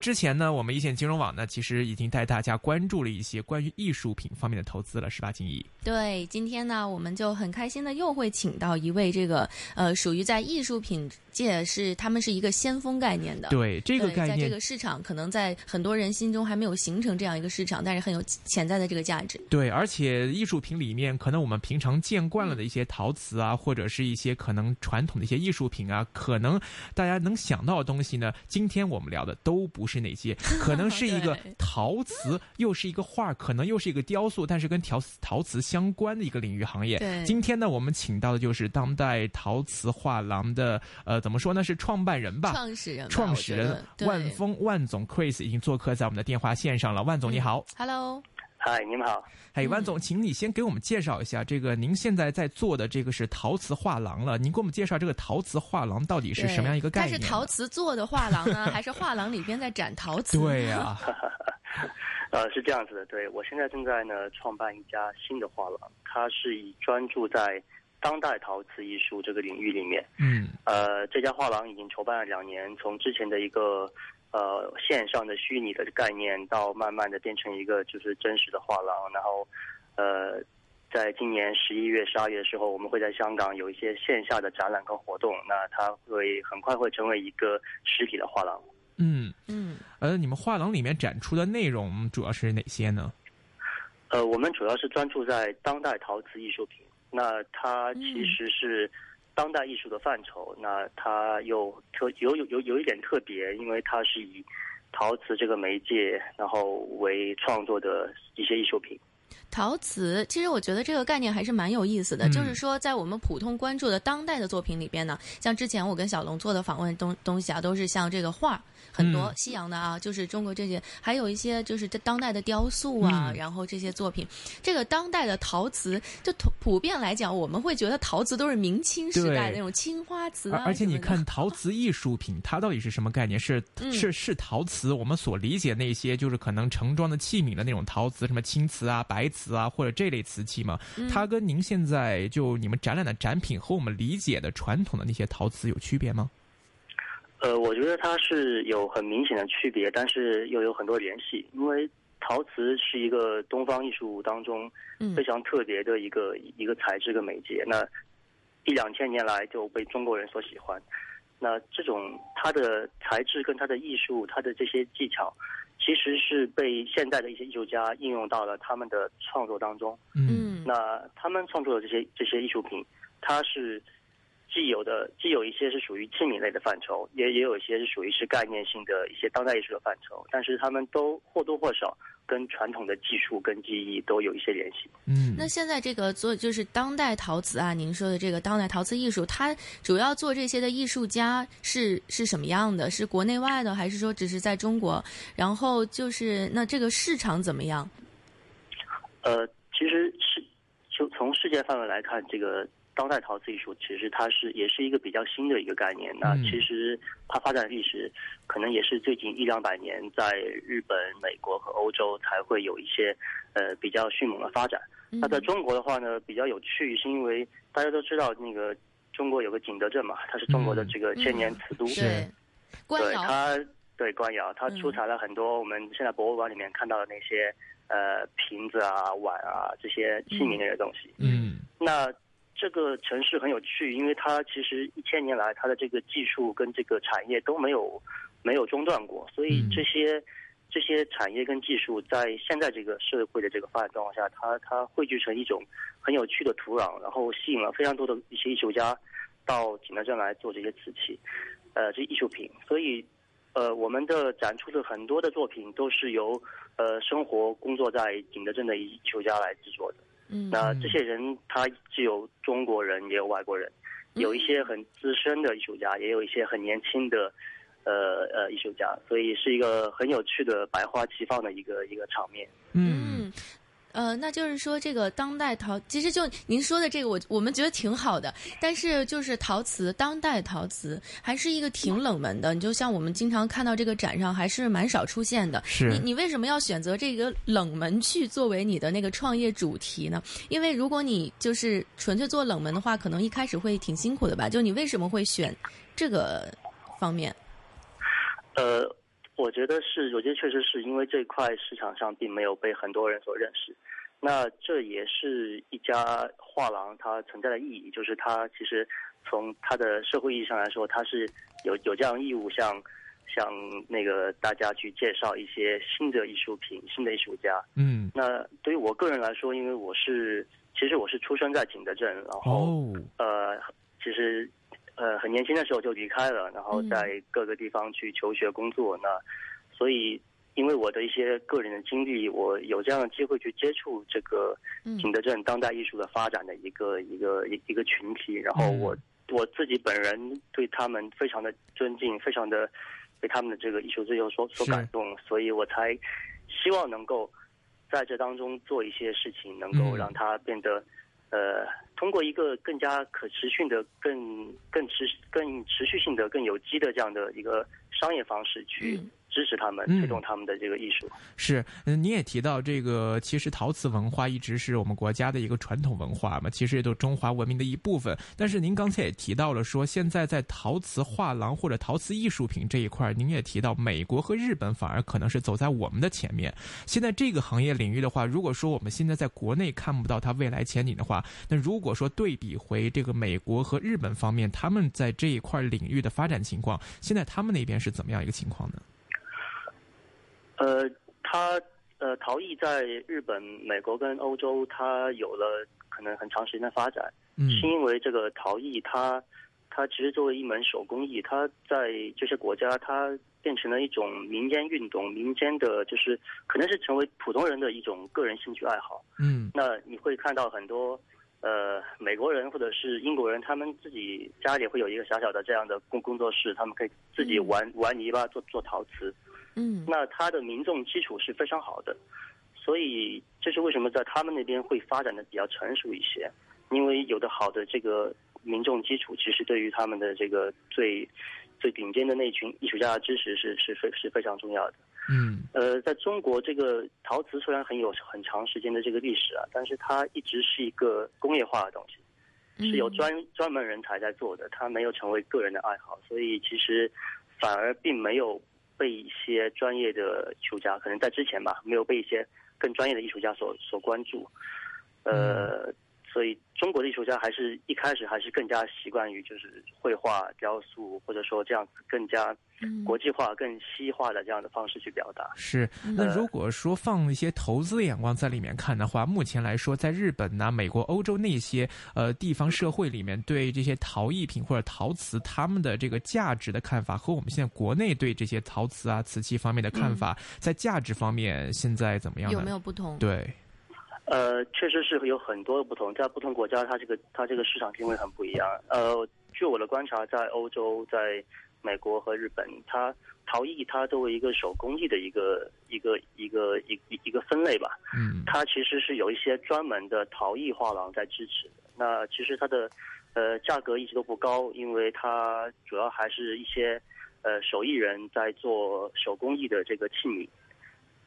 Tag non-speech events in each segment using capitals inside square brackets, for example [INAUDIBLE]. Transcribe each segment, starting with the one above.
之前呢，我们一线金融网呢，其实已经带大家关注了一些关于艺术品方面的投资了，是吧，金怡？对，今天呢，我们就很开心的又会请到一位这个呃，属于在艺术品界是他们是一个先锋概念的。对这个概念，在这个市场可能在很多人心中还没有形成这样一个市场，但是很有潜在的这个价值。对，而且艺术品里面，可能我们平常见惯了的一些陶瓷啊，或者是一些可能传统的一些艺术品啊，可能大家能想到的东西呢，今天我们聊的都不是哪些。[LAUGHS] 可能是一个陶瓷，又是一个画，可能又是一个雕塑，但是跟陶陶瓷相关的一个领域行业。今天呢，我们请到的就是当代陶瓷画廊的，呃，怎么说呢？是创办人吧？创始人，创始人万峰万总 Chris 已经做客在我们的电话线上了。万总你好，Hello。嗨，你们好。哎，万总，请你先给我们介绍一下这个您现在在做的这个是陶瓷画廊了。您给我们介绍这个陶瓷画廊到底是什么样一个概念？它是陶瓷做的画廊呢，还是画廊里边在展陶瓷？对呀，[LAUGHS] 呃，是这样子的。对我现在正在呢创办一家新的画廊，它是以专注在当代陶瓷艺术这个领域里面。嗯。呃，这家画廊已经筹办了两年，从之前的一个。呃，线上的虚拟的概念，到慢慢的变成一个就是真实的画廊，然后，呃，在今年十一月、十二月的时候，我们会在香港有一些线下的展览跟活动，那它会很快会成为一个实体的画廊。嗯嗯，呃，你们画廊里面展出的内容主要是哪些呢？呃，我们主要是专注在当代陶瓷艺术品，那它其实是。当代艺术的范畴，那它又特有有有有一点特别，因为它是以陶瓷这个媒介，然后为创作的一些艺术品。陶瓷，其实我觉得这个概念还是蛮有意思的。就是说，在我们普通关注的当代的作品里边呢，像之前我跟小龙做的访问东东西啊，都是像这个画。很多西洋的啊，就是中国这些，还有一些就是这当代的雕塑啊，然后这些作品，这个当代的陶瓷，就普普遍来讲，我们会觉得陶瓷都是明清时代的那种青花瓷啊。而且你看陶瓷艺术品，它到底是什么概念？是 [LAUGHS] 是是陶瓷，我们所理解那些就是可能盛装的器皿的那种陶瓷，什么青瓷啊、白瓷啊，或者这类瓷器吗？它跟您现在就你们展览的展品和我们理解的传统的那些陶瓷有区别吗？呃，我觉得它是有很明显的区别，但是又有很多联系。因为陶瓷是一个东方艺术当中非常特别的一个一个材质跟媒介，那一两千年来就被中国人所喜欢。那这种它的材质跟它的艺术，它的这些技巧，其实是被现代的一些艺术家应用到了他们的创作当中。嗯，那他们创作的这些这些艺术品，它是。既有的既有一些是属于器皿类的范畴，也也有一些是属于是概念性的一些当代艺术的范畴，但是他们都或多或少跟传统的技术跟技艺都有一些联系。嗯，那现在这个做就是当代陶瓷啊，您说的这个当代陶瓷艺术，它主要做这些的艺术家是是什么样的？是国内外的，还是说只是在中国？然后就是那这个市场怎么样？呃，其实是就从世界范围来看，这个。当代陶瓷艺术其实它是也是一个比较新的一个概念。那其实它发展历史可能也是最近一两百年，在日本、美国和欧洲才会有一些呃比较迅猛的发展。那在中国的话呢，比较有趣，是因为大家都知道那个中国有个景德镇嘛，它是中国的这个千年瓷都。对，对它对官窑，它出产了很多我们现在博物馆里面看到的那些呃瓶子啊、碗啊这些器皿类的东西。嗯，那。这个城市很有趣，因为它其实一千年来它的这个技术跟这个产业都没有没有中断过，所以这些这些产业跟技术在现在这个社会的这个发展状况下，它它汇聚成一种很有趣的土壤，然后吸引了非常多的一些艺术家到景德镇来做这些瓷器，呃，这些艺术品。所以，呃，我们的展出的很多的作品都是由呃生活工作在景德镇的艺术家来制作的。那这些人，他既有中国人，也有外国人，有一些很资深的艺术家，也有一些很年轻的，呃呃艺术家，所以是一个很有趣的百花齐放的一个一个场面。嗯。呃，那就是说，这个当代陶，其实就您说的这个，我我们觉得挺好的。但是，就是陶瓷，当代陶瓷还是一个挺冷门的。你就像我们经常看到这个展上，还是蛮少出现的。是。你你为什么要选择这个冷门去作为你的那个创业主题呢？因为如果你就是纯粹做冷门的话，可能一开始会挺辛苦的吧？就你为什么会选这个方面？呃。我觉得是，我觉得确实是因为这块市场上并没有被很多人所认识。那这也是一家画廊它存在的意义，就是它其实从它的社会意义上来说，它是有有这样义务向向那个大家去介绍一些新的艺术品、新的艺术家。嗯，那对于我个人来说，因为我是其实我是出生在景德镇，然后、哦，呃，其实呃很年轻的时候就离开了，然后嗯。在各个地方去求学工作。那所以因为我的一些个人的经历，我有这样的机会去接触这个嗯。景德镇当代艺术的发展的一个一个一一个群体，然后我、我自己本人对他们非常的尊敬，非常的被他们的这个艺术追求所所感动，所以我才希望能够在这当中做一些事情，能够嗯。让它变得、呃，通过一个更加可持续的、更更持更持续性的、更有机的这样的一个商业方式去支持他们、嗯推动他们的这个艺术。是，嗯，你也提到这个，其实陶瓷文化一直是我们国家的一个传统文化嘛，其实也都中华文明的一部分。但是您刚才也提到了说，现在在陶瓷画廊或者陶瓷艺术品这一块儿，您也提到美国和日本反而可能是走在我们的前面。现在这个行业领域的话，如果说我们现在在国内看不到它未来前景的话，那如果说对比回这个美国和日本方面，他们在这一块领域的发展情况，现在他们那边是怎么样一个情况呢？呃，它呃陶艺在日本、美国跟欧洲，它有了可能很长时间的发展，嗯是因为这个陶艺它它其实作为一门手工艺，它在这些国家它变成了一种民间运动，民间的就是可能是成为普通人的一种个人兴趣爱好。嗯那你会看到很多呃美国人或者是英国人，他们自己家里会有一个小小的这样的工工作室，他们可以自己嗯玩、玩泥巴做做陶瓷。嗯。那它的民众基础是非常好的，所以这是为什么在他们那边会发展的比较成熟一些，因为有的好的这个民众基础，其实对于他们的这个最最顶尖的那群艺术家的支持是是非是非常重要的。嗯。呃，在中国，这个陶瓷虽然很有很长时间的这个历史啊，但是它一直是一个工业化的东西，是有嗯专专门人才在做的，它没有成为个人的爱好，所以其实反而并没有被一些专业的艺术家，可能在之前吧，没有被一些更专业的艺术家所所关注。呃，所以中国的艺术家还是一开始还是更加习惯于就是绘画、雕塑，或者说这样子更加嗯国际化、更西化的这样的方式去表达。是，那如果说放一些投资的眼光在里面看的话，目前来说，在日本呐、美国、欧洲那些呃地方社会里面，对这些陶艺品或者陶瓷他们的这个价值的看法，和我们现在国内对这些陶瓷啊、瓷器方面的看法，在价值方面现在怎么样？有没有不同？对，呃，确实是有很多的不同，在不同国家，它这个它这个市场定位很不一样。呃，据我的观察，在欧洲、在美国和日本，它陶艺它作为一个手工艺的一个一个一个一一一个分类吧，嗯它其实是有一些专门的陶艺画廊在支持的。那其实它的呃价格一直都不高，因为它主要还是一些呃手艺人在做手工艺的这个器皿。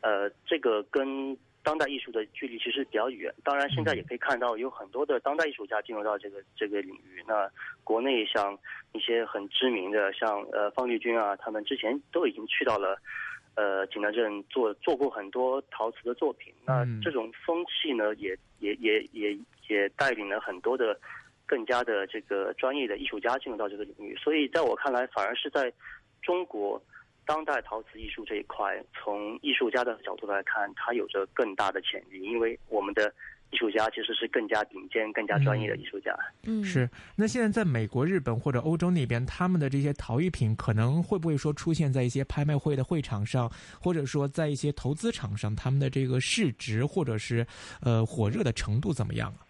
呃，这个跟当代艺术的距离其实比较远。当然，现在也可以看到有很多的当代艺术家进入到这个这个领域。那国内像一些很知名的，像呃方力钧啊，他们之前都已经去到了呃景德镇做做过很多陶瓷的作品。那嗯这种风气呢，也也也也也带领了很多的更加的这个专业的艺术家进入到这个领域。所以在我看来，反而是在中国。当代陶瓷艺术这一块，从艺术家的角度来看，它有着更大的潜力，因为我们的艺术家其实是更加顶尖、更加专业的艺术家。嗯，是。那现在在美国、日本或者欧洲那边，他们的这些陶艺品可能会不会说出现在一些拍卖会的会场上，或者说在一些投资场上，他们的这个市值或者是呃火热的程度怎么样啊？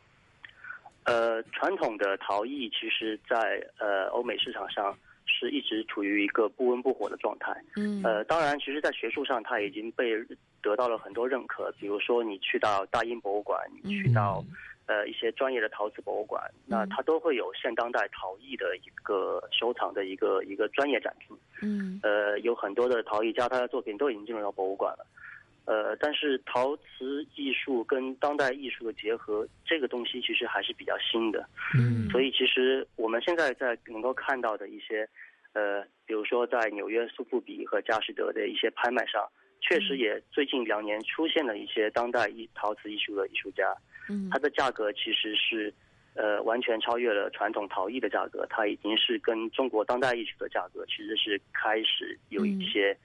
呃，传统的陶艺其实在呃欧美市场上是一直处于一个不温不火的状态。嗯呃，当然，其实，在学术上，它已经被得到了很多认可。比如说，你去到大英博物馆，你去到呃一些专业的陶瓷博物馆，那它都会有现当代陶艺的一个收藏的一个一个专业展厅。嗯呃，有很多的陶艺家，他的作品都已经进入到博物馆了。呃，但是陶瓷艺术跟当代艺术的结合，这个东西其实还是比较新的。嗯所以，其实我们现在在能够看到的一些，呃，比如说在纽约苏富比和佳士得的一些拍卖上，确实也最近两年出现了一些当代艺陶瓷艺术的艺术家，嗯它的价格其实是呃完全超越了传统陶艺的价格，它已经是跟中国当代艺术的价格其实是开始有一些。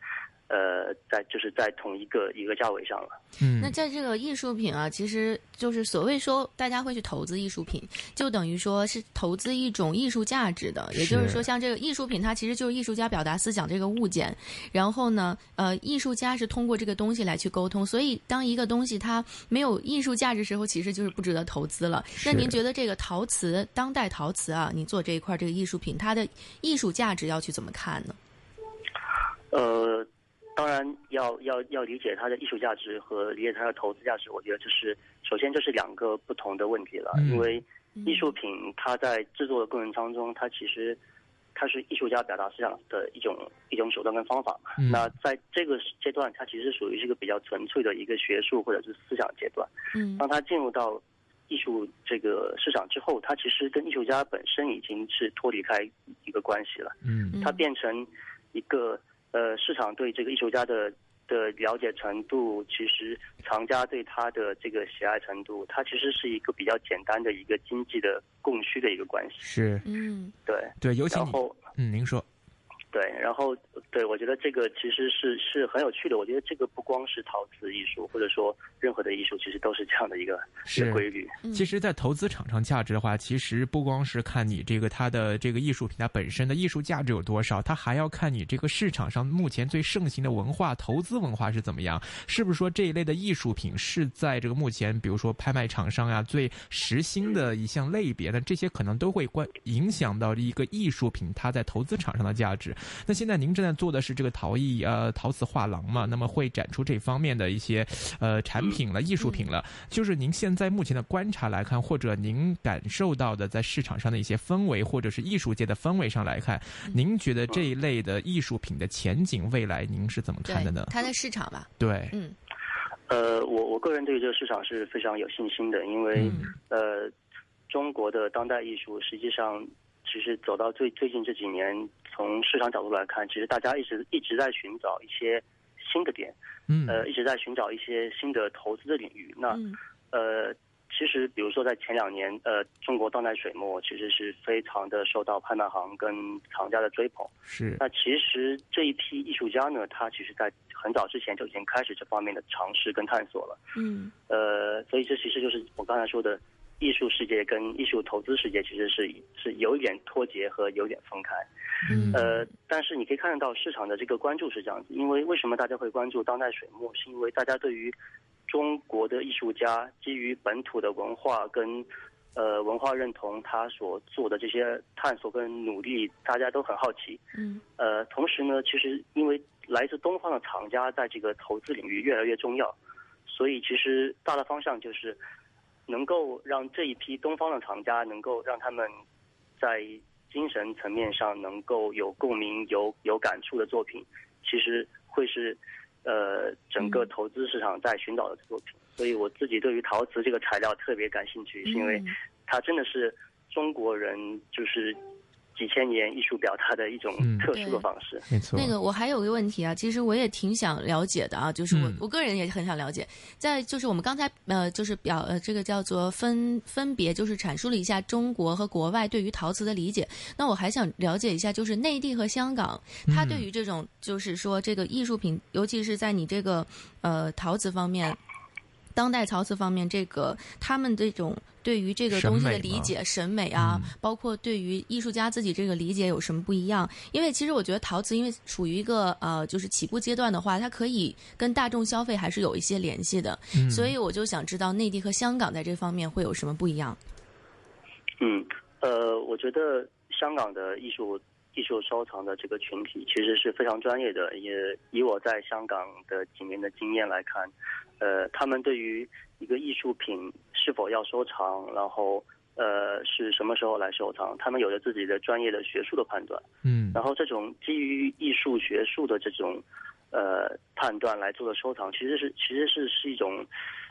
呃，在就是在同一个一个价位上了。嗯那在这个艺术品啊，其实就是所谓说大家会去投资艺术品，就等于说是投资一种艺术价值的，也就是说，像这个艺术品，它其实就是艺术家表达思想这个物件。然后呢，呃，艺术家是通过这个东西来去沟通，所以当一个东西它没有艺术价值时候，其实就是不值得投资了。那您觉得这个陶瓷，当代陶瓷啊，你做这一块这个艺术品，它的艺术价值要去怎么看呢？呃，当然要要要理解它的艺术价值和理解它的投资价值，我觉得这是首先这是两个不同的问题了。嗯因为艺术品它在制作的过程当中，它其实它是艺术家表达思想的一种一种手段跟方法嘛。嗯那在这个阶段，它其实属于是一个比较纯粹的一个学术或者是思想阶段。嗯当它进入到艺术这个市场之后，它其实跟艺术家本身已经是脱离开一个关系了。嗯它变成一个呃市场对这个艺术家的的了解程度，其实藏家对他的这个喜爱程度，它其实是一个比较简单的一个经济的供需的一个关系。是。嗯。对，对，尤其然后嗯，您说对，然后对我觉得这个其实是是很有趣的。我觉得这个不光是陶瓷艺术，或者说任何的艺术，其实都是这样的一个是规律。嗯其实，在投资场上价值的话，其实不光是看你这个它的这个艺术品它本身的艺术价值有多少，它还要看你这个市场上目前最盛行的文化投资文化是怎么样。是不是说这一类的艺术品是在这个目前，比如说拍卖场上呀最时兴的一项类别呢？这些可能都会关影响到一个艺术品它在投资场上的价值。那现在您正在做的是这个陶艺呃陶瓷画廊嘛？那么会展出这方面的一些呃产品了、艺术品了。就是您现在目前的观察来看，或者您感受到的在市场上的一些氛围，或者是艺术界的氛围上来看，您觉得这一类的艺术品的前景未来您是怎么看的呢对，？它的市场吧，对，嗯呃，我我个人对于这个市场是非常有信心的，因为、嗯呃，中国的当代艺术实际上其实走到最最近这几年，从市场角度来看，其实大家一直一直在寻找一些新的点，嗯呃，一直在寻找一些新的投资的领域。那嗯呃，其实比如说在前两年，呃，中国当代水墨其实是非常的受到拍卖行跟藏家的追捧。是那其实这一批艺术家呢，他其实在很早之前就已经开始这方面的尝试跟探索了。嗯呃，所以这其实就是我刚才说的，艺术世界跟艺术投资世界其实是是有一点脱节和有点分开。嗯呃，但是你可以看得到市场的这个关注是这样子，因为为什么大家会关注当代水墨，是因为大家对于中国的艺术家基于本土的文化跟呃文化认同，他所做的这些探索跟努力，大家都很好奇。嗯呃，同时呢，其实因为来自东方的藏家在这个投资领域越来越重要，所以其实大的方向就是能够让这一批东方的藏家能够让他们在精神层面上能够有共鸣、有有感触的作品，其实会是呃整个嗯投资市场在寻找的作品。所以我自己对于陶瓷这个材料特别感兴趣，是因为嗯它真的是中国人就是几千年艺术表达的一种嗯特殊的方式。没错。那个我还有个问题啊，其实我也挺想了解的啊，就是我、嗯我个人也很想了解，在就是我们刚才呃就是表呃这个叫做分分别就是阐述了一下中国和国外对于陶瓷的理解，那我还想了解一下，就是内地和香港，它嗯对于这种就是说这个艺术品，尤其是在你这个呃陶瓷方面。当代陶瓷方面，这个他们这种对于这个东西的理解、审美啊，嗯包括对于艺术家自己这个理解有什么不一样？因为其实我觉得陶瓷，因为处于一个呃就是起步阶段的话，它可以跟大众消费还是有一些联系的，嗯所以我就想知道内地和香港在这方面会有什么不一样？嗯，呃，我觉得香港的艺术艺术收藏的这个群体其实是非常专业的，也以我在香港的几年的经验来看，呃，他们对于一个艺术品是否要收藏，然后呃是什么时候来收藏，他们有着自己的专业的学术的判断。嗯然后这种基于艺术学术的这种呃判断来做的收藏，其实是其实是是一种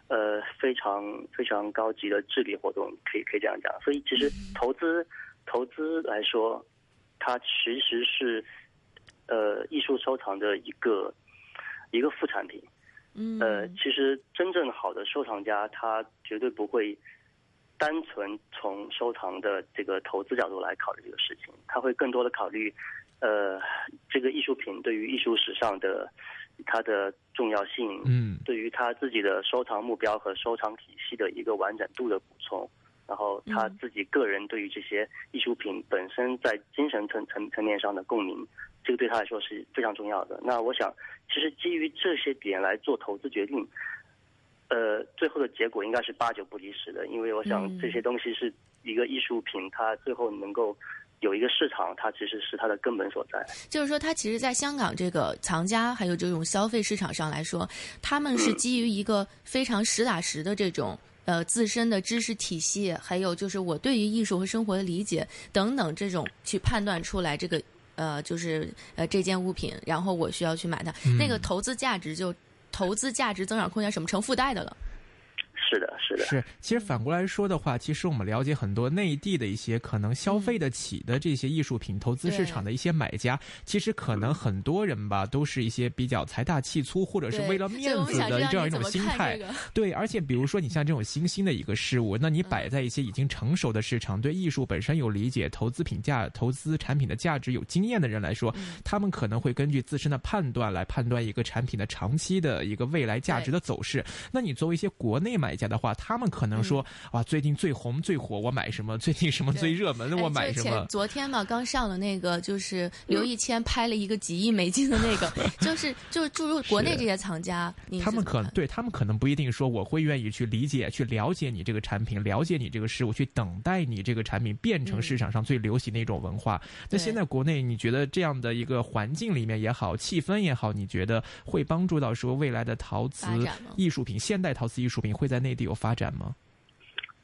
呃非常非常高级的智力活动，可以可以这样讲。所以其实投资投资来说，它其实是呃艺术收藏的一个一个副产品。嗯，呃，其实真正好的收藏家，他绝对不会单纯从收藏的这个投资角度来考虑这个事情，他会更多的考虑，呃，这个艺术品对于艺术史上的它的重要性，嗯，对于他自己的收藏目标和收藏体系的一个完整度的补充，然后他自己个人对于这些艺术品本身在精神层层层面上的共鸣。这个对他来说是非常重要的。那我想，其实基于这些点来做投资决定，呃，最后的结果应该是八九不离十的。因为我想这些东西是一个艺术品，它最后能够有一个市场，它其实是它的根本所在。就是说，它其实，在香港这个藏家还有这种消费市场上来说，他们是基于一个非常实打实的这种呃自身的知识体系，还有就是我对于艺术和生活的理解等等这种去判断出来这个。呃，就是呃这件物品，然后我需要去买它，那个投资价值就投资价值增长空间什么成附带的了。是的，是的，是。其实反过来说的话，其实我们了解很多内地的一些可能消费得起的这些艺术品投资市场的一些买家，其实可能很多人吧，都是一些比较财大气粗，或者是为了面子的这样一种心态。对，而且比如说你像这种新兴的一个事物，那你摆在一些已经成熟的市场，对艺术本身有理解、投资品价、投资产品的价值有经验的人来说，他们可能会根据自身的判断来判断一个产品的长期的一个未来价值的走势。那你作为一些国内买家的话，他们可能说啊，最近最红最火，我买什么？最近什么最热门，我买什么？昨天嘛，刚上了那个，就是刘一谦拍了一个几亿美金的那个，就是就是注入国内这些藏家，他们可能对他们可能不一定说我会愿意去理解、去了解你这个产品，了解你这个事物，去等待你这个产品变成市场上最流行的一种文化。那现在国内，你觉得这样的一个环境里面也好，气氛也好，你觉得会帮助到说未来的陶瓷艺术品、现代陶瓷艺术品会在内地有发？展吗？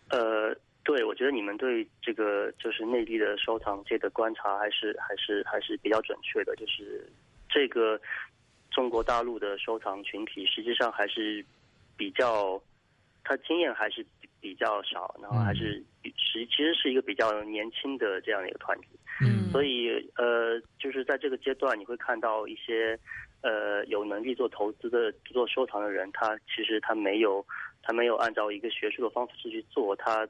呃，对，我觉得你们对这个就是内地的收藏界的观察还是还是还是比较准确的。就是这个中国大陆的收藏群体，实际上还是比较，他经验还是比较少，然后还是实其实是一个比较年轻的这样的一个团体。嗯，所以呃，就是在这个阶段，你会看到一些呃有能力做投资的、做收藏的人，他其实他没有。他没有按照一个学术的方式去做，他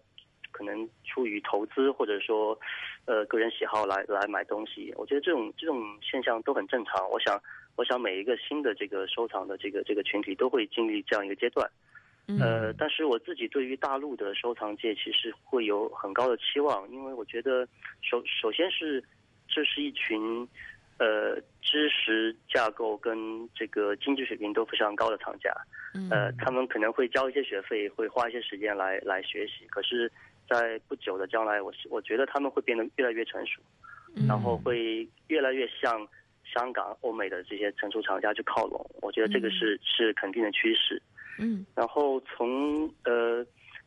可能出于投资或者说，呃，个人喜好来来买东西。我觉得这种这种现象都很正常。我想，我想每一个新的这个收藏的这个这个群体都会经历这样一个阶段。呃，但是我自己对于大陆的收藏界其实会有很高的期望，因为我觉得首首先是这是一群呃知识架构跟这个经济水平都非常高的厂家。呃，他们可能会交一些学费，会花一些时间来来学习。可是，在不久的将来，我我觉得他们会变得越来越成熟，然后会越来越向香港、欧美的这些成熟厂家去靠拢。我觉得这个是是肯定的趋势。嗯，然后从呃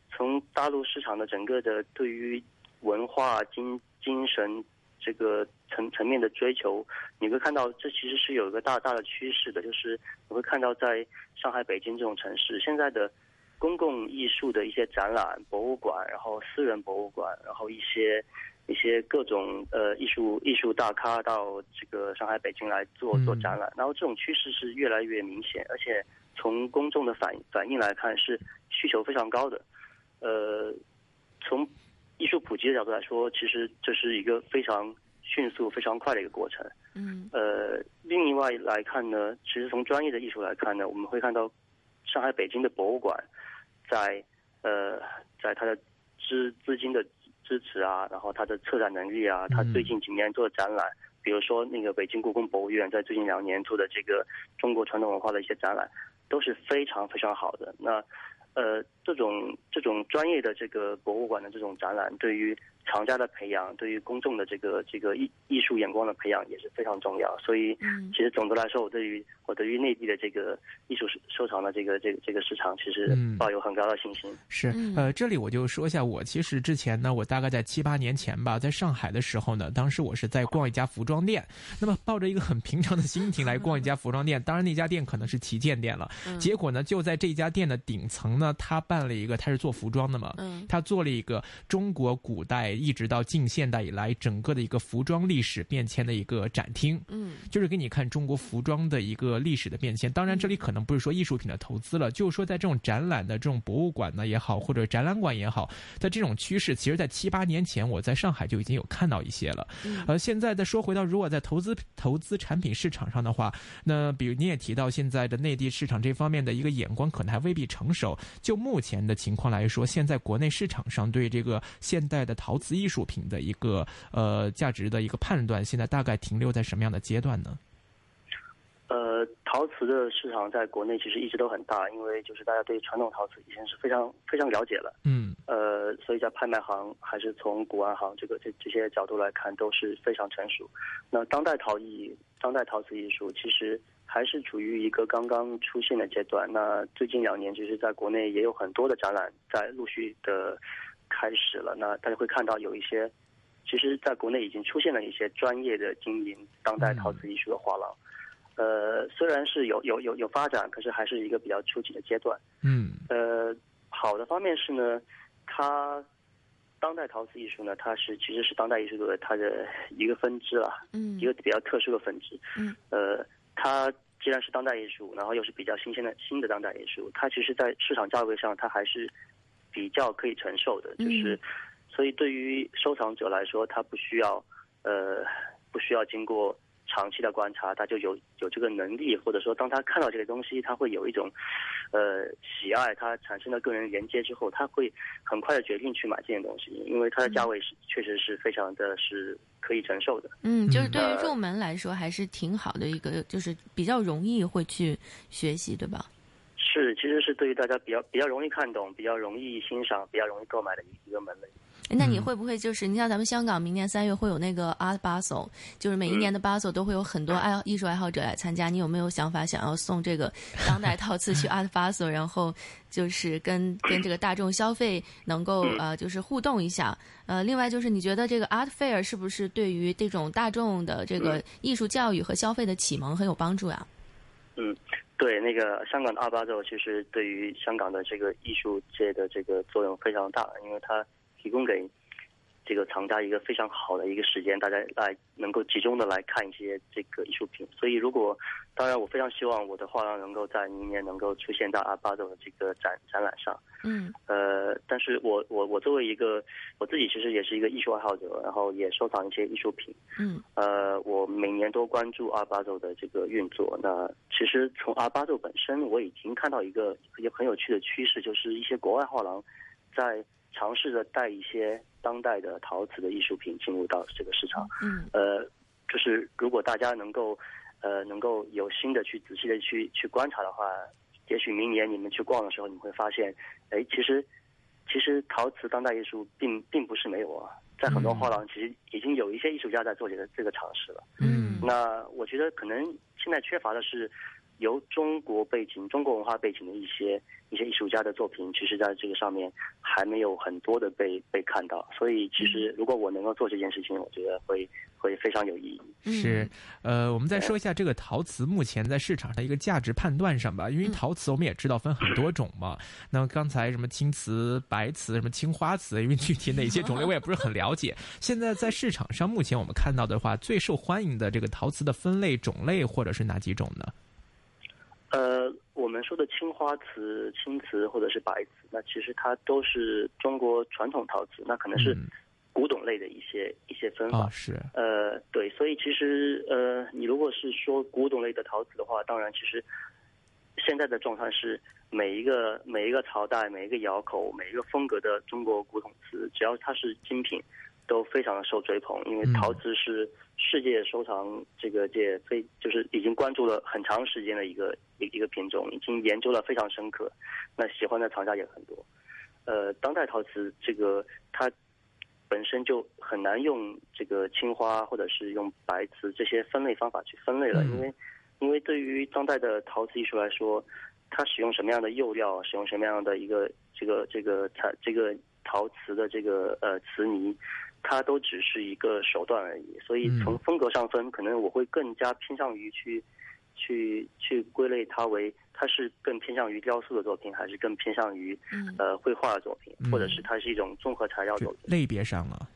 从大陆市场的整个的对于文化精精神。这个层层面的追求，你会看到这其实是有一个大大的趋势的，就是你会看到在上海、北京这种城市，现在的公共艺术的一些展览、博物馆，然后私人博物馆，然后一些一些各种呃艺术艺术大咖到这个上海、北京来做做展览，然后这种趋势是越来越明显，而且从公众的反反应来看是需求非常高的，呃，从。艺术普及的角度来说，其实这是一个非常迅速、非常快的一个过程。嗯。呃，另外来看呢，其实从专业的艺术来看呢，我们会看到上海、北京的博物馆在呃，在它的资资金的支持啊，然后它的策展能力啊，它最近几年做的展览，比如说那个北京故宫博物院在最近两年做的这个中国传统文化的一些展览，都是非常非常好的。那呃，这种这种专业的这个博物馆的这种展览，对于藏家的培养，对于公众的这个这个艺艺术眼光的培养也是非常重要。所以，其实总的来说，我对于我对于内地的这个艺术收藏的这个这个这个市场，其实抱有很高的信心。是，呃，这里我就说一下，我其实之前呢，我大概在七八年前吧，在上海的时候呢，当时我是在逛一家服装店，那么抱着一个很平常的心情来逛一家服装店，当然那家店可能是旗舰店了。结果呢，就在这家店的顶层呢，他办了一个，他是做服装的嘛，他做了一个中国古代一直到近现代以来整个的一个服装历史变迁的一个展厅，嗯，就是给你看中国服装的一个。历史的变迁，当然这里可能不是说艺术品的投资了，就是说在这种展览的这种博物馆呢也好，或者展览馆也好，在这种趋势，其实，在七八年前我在上海就已经有看到一些了。呃现在再说回到，如果在投资投资产品市场上的话，那比如你也提到现在的内地市场这方面的一个眼光可能还未必成熟。就目前的情况来说，现在国内市场上对这个现代的陶瓷艺术品的一个呃价值的一个判断，现在大概停留在什么样的阶段呢？呃，陶瓷的市场在国内其实一直都很大，因为就是大家对传统陶瓷已经是非常非常了解了。嗯。呃，所以在拍卖行还是从古玩行这个这这些角度来看都是非常成熟。那当代陶艺、当代陶瓷艺术其实还是处于一个刚刚出现的阶段。那最近两年，其实在国内也有很多的展览在陆续的开始了。那大家会看到有一些，其实在国内已经出现了一些专业的经营当代陶瓷艺术的画廊。呃，虽然是有有有有发展，可是还是一个比较初级的阶段。嗯。呃，好的方面是呢，它当代陶瓷艺术呢，它是其实是当代艺术的它的一个分支了。嗯。一个比较特殊的分支。嗯。呃，它既然是当代艺术，然后又是比较新鲜的新的当代艺术，它其实在市场价位上，它还是比较可以承受的。就是，所以对于收藏者来说，他不需要呃不需要经过。长期的观察，他就有有这个能力，或者说，当他看到这个东西，他会有一种，呃，喜爱，他产生了个人连接之后，他会很快的决定去买这件东西，因为它的价位是确实是非常的是可以承受的。嗯，就是对于入门来说，还是挺好的一个，就是比较容易会去学习，对吧？是，其实是对于大家比较比较容易看懂、比较容易欣赏、比较容易购买的一个门类。那你会不会就是你像咱们香港明年三月会有那个 Art Basel，就是每一年的 Basel 都会有很多爱艺术爱好者来参加。你有没有想法想要送这个当代套瓷去 Art Basel，然后就是跟跟这个大众消费能够呃就是互动一下？呃，另外就是你觉得这个 Art Fair 是不是对于这种大众的这个艺术教育和消费的启蒙很有帮助呀？嗯，对，那个香港的二八周其实对于香港的这个艺术界的这个作用非常大，因为它。提供给这个藏家一个非常好的一个时间，大家来能够集中的来看一些这个艺术品。所以，如果当然，我非常希望我的画廊能够在明年能够出现在阿巴总的这个展展览上。嗯。呃，但是我我我作为一个我自己其实也是一个艺术爱好者，然后也收藏一些艺术品。嗯。呃，我每年都关注阿巴总的这个运作。那其实从阿巴总本身，我已经看到一个一个很有趣的趋势，就是一些国外画廊在。尝试着带一些当代的陶瓷的艺术品进入到这个市场，嗯，呃，就是如果大家能够，呃，能够有心的去仔细的去去观察的话，也许明年你们去逛的时候，你会发现，哎，其实，其实陶瓷当代艺术并并不是没有啊，在很多画廊其实已经有一些艺术家在做这个这个尝试了，嗯，那我觉得可能现在缺乏的是。由中国背景、中国文化背景的一些一些艺术家的作品，其实在这个上面还没有很多的被被看到。所以，其实如果我能够做这件事情，我觉得会会非常有意义。是，呃，我们再说一下这个陶瓷目前在市场上一个价值判断上吧。因为陶瓷我们也知道分很多种嘛。[LAUGHS] 那么刚才什么青瓷、白瓷、什么青花瓷，因为具体哪些种类我也不是很了解。[LAUGHS] 现在在市场上目前我们看到的话，最受欢迎的这个陶瓷的分类种类或者是哪几种呢？呃，我们说的青花瓷、青瓷或者是白瓷，那其实它都是中国传统陶瓷，那可能是古董类的一些一些分法。是。呃，对，所以其实呃，你如果是说古董类的陶瓷的话，当然其实现在的状态是每一个每一个朝代、每一个窑口、每一个风格的中国古董瓷，只要它是精品。都非常的受追捧，因为陶瓷是世界收藏这个界非就是已经关注了很长时间的一个一一个品种，已经研究了非常深刻，那喜欢的藏家也很多。呃，当代陶瓷这个它本身就很难用这个青花或者是用白瓷这些分类方法去分类了，因为因为对于当代的陶瓷艺术来说，它使用什么样的釉料，使用什么样的一个这个这个它这个陶瓷的这个呃瓷泥，它都只是一个手段而已。所以从风格上分，可能我会更加偏向于去去去归类它为它是更偏向于雕塑的作品，还是更偏向于呃绘画的作品，或者是它是一种综合材料作品。类别上了，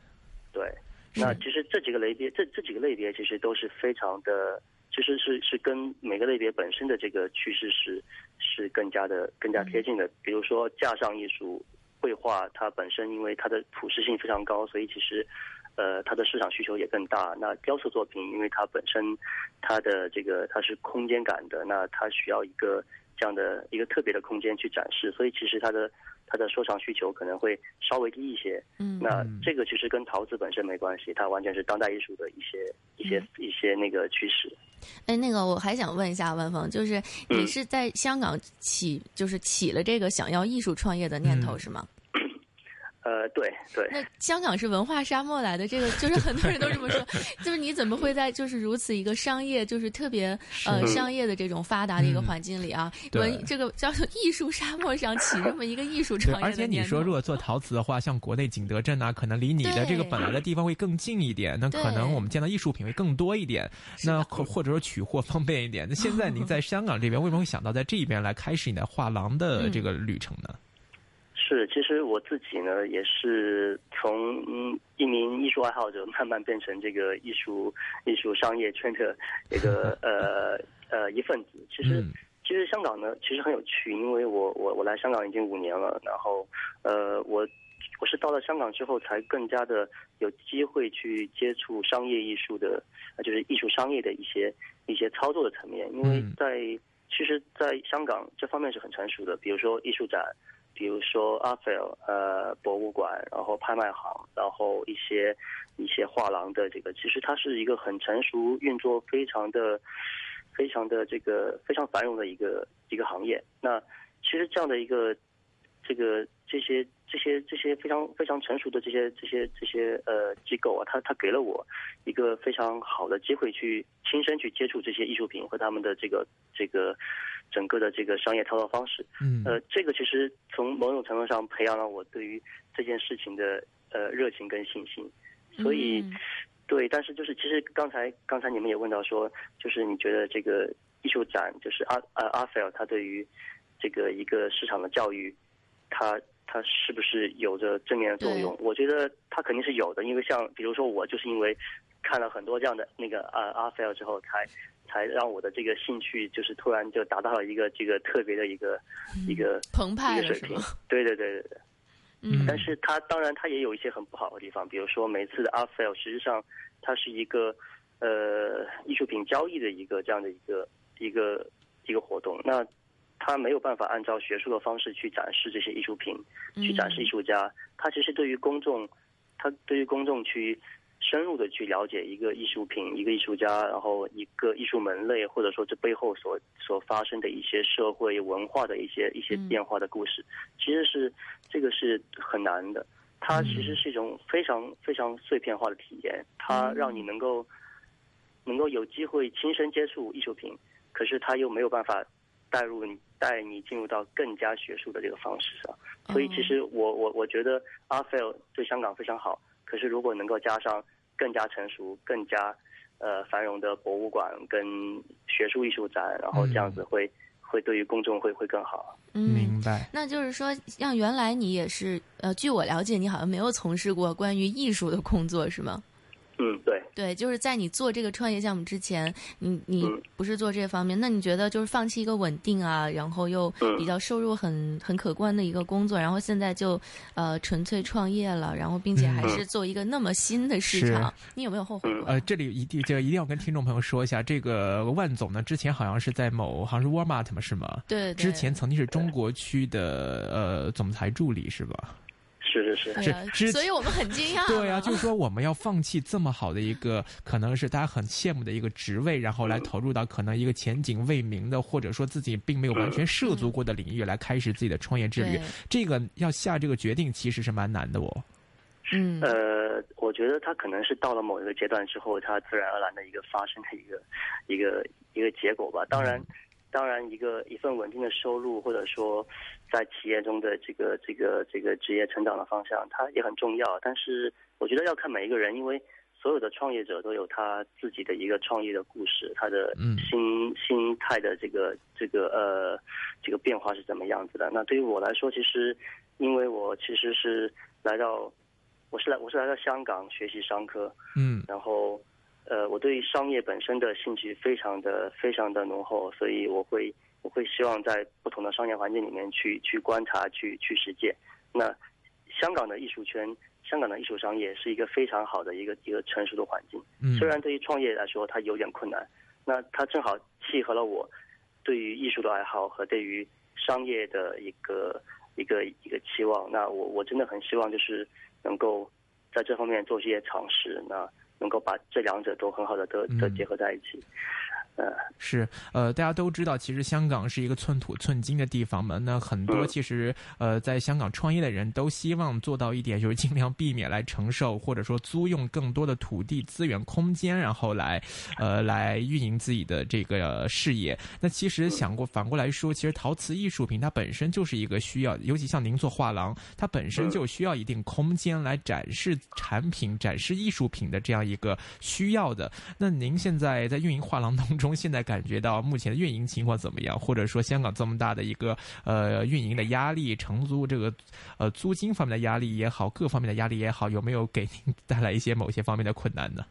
对。那其实这几个类别，这这几个类别其实都是非常的，其实是是跟每个类别本身的这个趋势是是更加的更加贴近的。比如说架上艺术、绘画，它本身因为它的普适性非常高，所以其实呃它的市场需求也更大。那雕塑作品，因为它本身它的这个它是空间感的，那它需要一个这样的一个特别的空间去展示，所以其实它的。它的收藏需求可能会稍微低一些，嗯，那这个其实跟陶瓷本身没关系，它完全是当代艺术的一些一些一些那个趋势。哎，那个我还想问一下万峰，就是你是在香港起，就是起了这个想要艺术创业的念头是吗？呃，对对。那香港是文化沙漠来的，这个就是很多人都这么说。[LAUGHS] 就是你怎么会在就是如此一个商业，就是特别呃商业的这种发达的一个环境里啊，文这个叫做艺术沙漠上起这么一个艺术创业？而且你说如果做陶瓷的话，像国内景德镇啊，可能离你的这个本来的地方会更近一点，那可能我们见到艺术品会更多一点，那或或者说取货方便一点。那现在您在 [LAUGHS] 香港这边，为什么会想到在这边来开始你的画廊的这个旅程呢？是，其实我自己呢，也是从一名艺术爱好者慢慢变成这个艺术艺术商业圈的一个 [LAUGHS] 呃呃一份子。其实，其实香港呢，其实很有趣，因为我我我来香港已经五年了，然后呃我我是到了香港之后，才更加的有机会去接触商业艺术的，就是艺术商业的一些一些操作的层面。因为在其实，在香港这方面是很成熟的，比如说艺术展。比如说阿菲尔呃博物馆，然后拍卖行，然后一些一些画廊的这个，其实它是一个很成熟、运作非常的、非常的这个非常繁荣的一个一个行业。那其实这样的一个这个这些这些这些非常非常成熟的这些这些这些呃机构啊，他他给了我一个非常好的机会去亲身去接触这些艺术品和他们的这个这个。整个的这个商业操作方式，嗯，呃，这个其实从某种程度上培养了我对于这件事情的呃热情跟信心，所以，对，但是就是其实刚才刚才你们也问到说，就是你觉得这个艺术展就是阿呃阿菲尔他对于这个一个市场的教育，他他是不是有着正面的作用？我觉得它肯定是有的，因为像比如说我就是因为看了很多这样的那个呃阿菲尔之后才。才让我的这个兴趣就是突然就达到了一个这个特别的一个一个澎湃的水平。[LAUGHS] 对对对对对。嗯。但是它当然它也有一些很不好的地方，比如说每次的 art fair 实际上它是一个呃艺术品交易的一个这样的一个一个一个活动，那它没有办法按照学术的方式去展示这些艺术品，去展示艺术家。他其实对于公众，他对于公众去。深入的去了解一个艺术品、一个艺术家，然后一个艺术门类，或者说这背后所所发生的一些社会文化的一些一些变化的故事，其实是这个是很难的。它其实是一种非常非常碎片化的体验，它让你能够能够有机会亲身接触艺术品，可是它又没有办法带入你带你进入到更加学术的这个方式上。所以，其实我我我觉得阿菲尔对香港非常好。可是，如果能够加上更加成熟、更加呃繁荣的博物馆跟学术艺术展，然后这样子会会对于公众会会更好。嗯，明白。那就是说，像原来你也是呃，据我了解，你好像没有从事过关于艺术的工作，是吗？嗯，对，对，就是在你做这个创业项目之前，你你不是做这方面，那你觉得就是放弃一个稳定啊，然后又比较收入很很可观的一个工作，然后现在就呃纯粹创业了，然后并且还是做一个那么新的市场，你有没有后悔过？呃，这里一定就一定要跟听众朋友说一下，这个万总呢，之前好像是在某好像是 Walmart 嘛，是吗？对，之前曾经是中国区的呃总裁助理，是吧？是是是，是，所以我们很惊讶。对呀，就是说我们要放弃这么好的一个，可能是大家很羡慕的一个职位，然后来投入到可能一个前景未明的，或者说自己并没有完全涉足过的领域，来开始自己的创业之旅。这个要下这个决定，其实是蛮难的哦。嗯，呃，我觉得他可能是到了某一个阶段之后，他自然而然的一个发生的一个一个一个结果吧。当然，当然一个一份稳定的收入，或者说在企业中的这个这个这个职业成长的方向，它也很重要。但是我觉得要看每一个人，因为。所有的创业者都有他自己的一个创业的故事，他的心心态的这个这个呃这个变化是怎么样子的？那对于我来说，其实因为我其实是来到我是来我是来到香港学习商科，嗯，然后呃我对商业本身的兴趣非常的非常的浓厚，所以我会我会希望在不同的商业环境里面去去观察去去实践。那香港的艺术圈。香港的艺术商业是一个非常好的一个一个成熟的环境，虽然对于创业来说它有点困难，那它正好契合了我对于艺术的爱好和对于商业的一个一个一个期望。那我我真的很希望就是能够在这方面做一些尝试，那能够把这两者都很好的都都结合在一起。是，呃，大家都知道，其实香港是一个寸土寸金的地方嘛。那很多其实，呃，在香港创业的人都希望做到一点，就是尽量避免来承受或者说租用更多的土地资源空间，然后来，呃，来运营自己的这个事业。那其实想过反过来说，其实陶瓷艺术品它本身就是一个需要，尤其像您做画廊，它本身就需要一定空间来展示产品、展示艺术品的这样一个需要的。那您现在在运营画廊当中？中现在感觉到目前的运营情况怎么样？或者说香港这么大的一个呃运营的压力，承租这个呃租金方面的压力也好，各方面的压力也好，有没有给您带来一些某些方面的困难呢？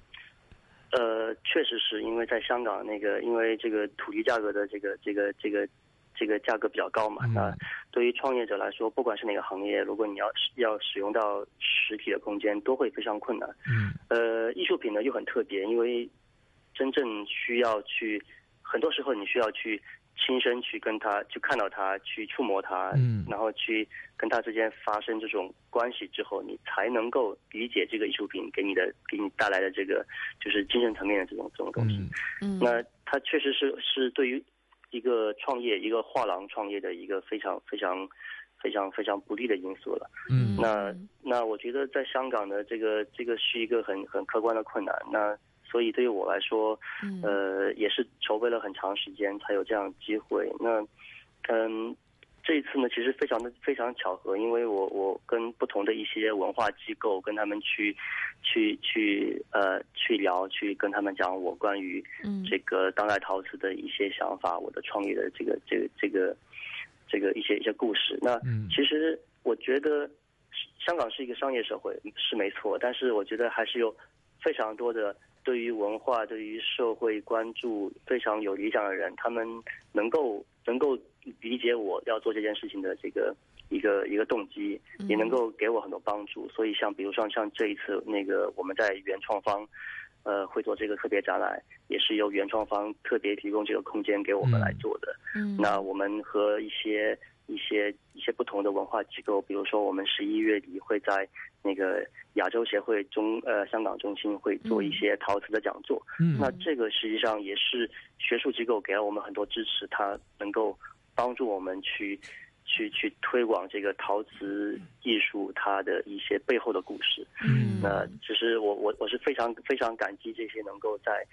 呃，确实是因为在香港那个，因为这个土地价格的这个这个这个这个价格比较高嘛，那对于创业者来说，不管是哪个行业，如果你要要使用到实体的空间，都会非常困难。嗯，呃，艺术品呢又很特别，因为。真正需要去，很多时候你需要去亲身去跟他，去看到他，去触摸他，嗯，然后去跟他之间发生这种关系之后，你才能够理解这个艺术品给你的，给你带来的这个就是精神层面的这种这种东西。嗯，那它确实是是对于一个创业，一个画廊创业的一个非常非常非常非常不利的因素了。嗯，那那我觉得在香港的这个这个是一个很很客观的困难。那所以对于我来说，呃，也是筹备了很长时间才有这样机会。那，嗯，这一次呢，其实非常的非常巧合，因为我我跟不同的一些文化机构跟他们去，去去呃去聊，去跟他们讲我关于这个当代陶瓷的一些想法，我的创业的这个这个这个这个一些一些故事。那其实我觉得香港是一个商业社会是没错，但是我觉得还是有非常多的。对于文化、对于社会关注非常有理想的人，他们能够能够理解我要做这件事情的这个一个一个动机，也能够给我很多帮助。所以，像比如说像这一次那个我们在原创方，呃，会做这个特别展览，也是由原创方特别提供这个空间给我们来做的。嗯，那我们和一些。一些一些不同的文化机构，比如说我们十一月底会在那个亚洲协会中呃香港中心会做一些陶瓷的讲座。嗯，那这个实际上也是学术机构给了我们很多支持，它能够帮助我们去去去推广这个陶瓷艺术它的一些背后的故事。嗯，那其实我我我是非常非常感激这些能够在。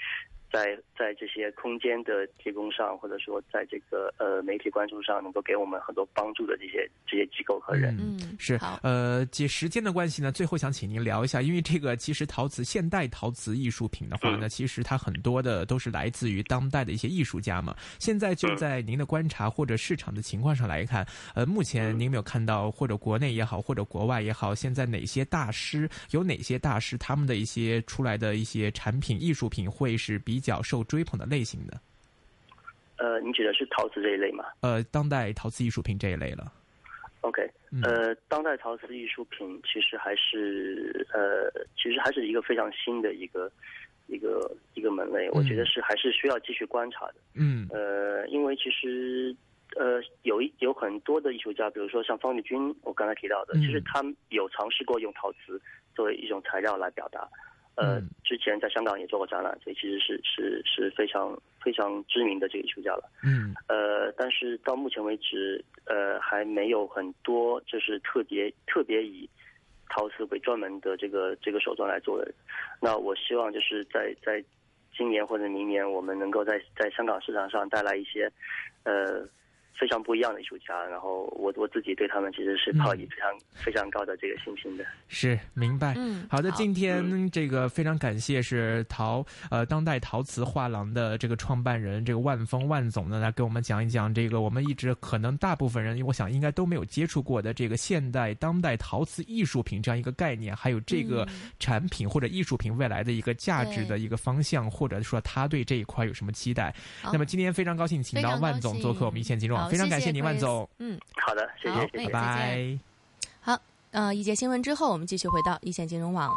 在在这些空间的提供上，或者说在这个呃媒体关注上，能够给我们很多帮助的这些这些机构和人，嗯，是。呃，借时间的关系呢，最后想请您聊一下，因为这个其实陶瓷现代陶瓷艺术品的话呢，其实它很多的都是来自于当代的一些艺术家嘛。现在就在您的观察或者市场的情况上来看，呃，目前您有没有看到或者国内也好，或者国外也好，现在哪些大师有哪些大师他们的一些出来的一些产品艺术品会是比。比较受追捧的类型的，呃，你指的是陶瓷这一类吗？呃，当代陶瓷艺术品这一类了。OK，呃，当代陶瓷艺术品其实还是呃，其实还是一个非常新的一个一个一个门类，我觉得是还是需要继续观察的。嗯，呃，因为其实呃，有一有很多的艺术家，比如说像方力钧，我刚才提到的，其实他有尝试过用陶瓷作为一种材料来表达。呃，之前在香港也做过展览，所以其实是是是非常非常知名的这个艺术家了。嗯，呃，但是到目前为止，呃，还没有很多就是特别特别以陶瓷为专门的这个这个手段来做的。那我希望就是在在今年或者明年，我们能够在在香港市场上带来一些呃。非常不一样的艺术家，然后我我自己对他们其实是抱以非常非常高的这个信心的。是明白，嗯，好的，今天这个非常感谢是陶呃当代陶瓷画廊的这个创办人这个万峰万总呢来给我们讲一讲这个我们一直可能大部分人我想应该都没有接触过的这个现代当代陶瓷艺术品这样一个概念，还有这个产品或者艺术品未来的一个价值的一个方向，或者说他对这一块有什么期待。那么今天非常高兴请到万总做客我们一线金融。非常感谢您，万总。嗯，好的，谢谢，拜拜。好，呃，一节新闻之后，我们继续回到一线金融网。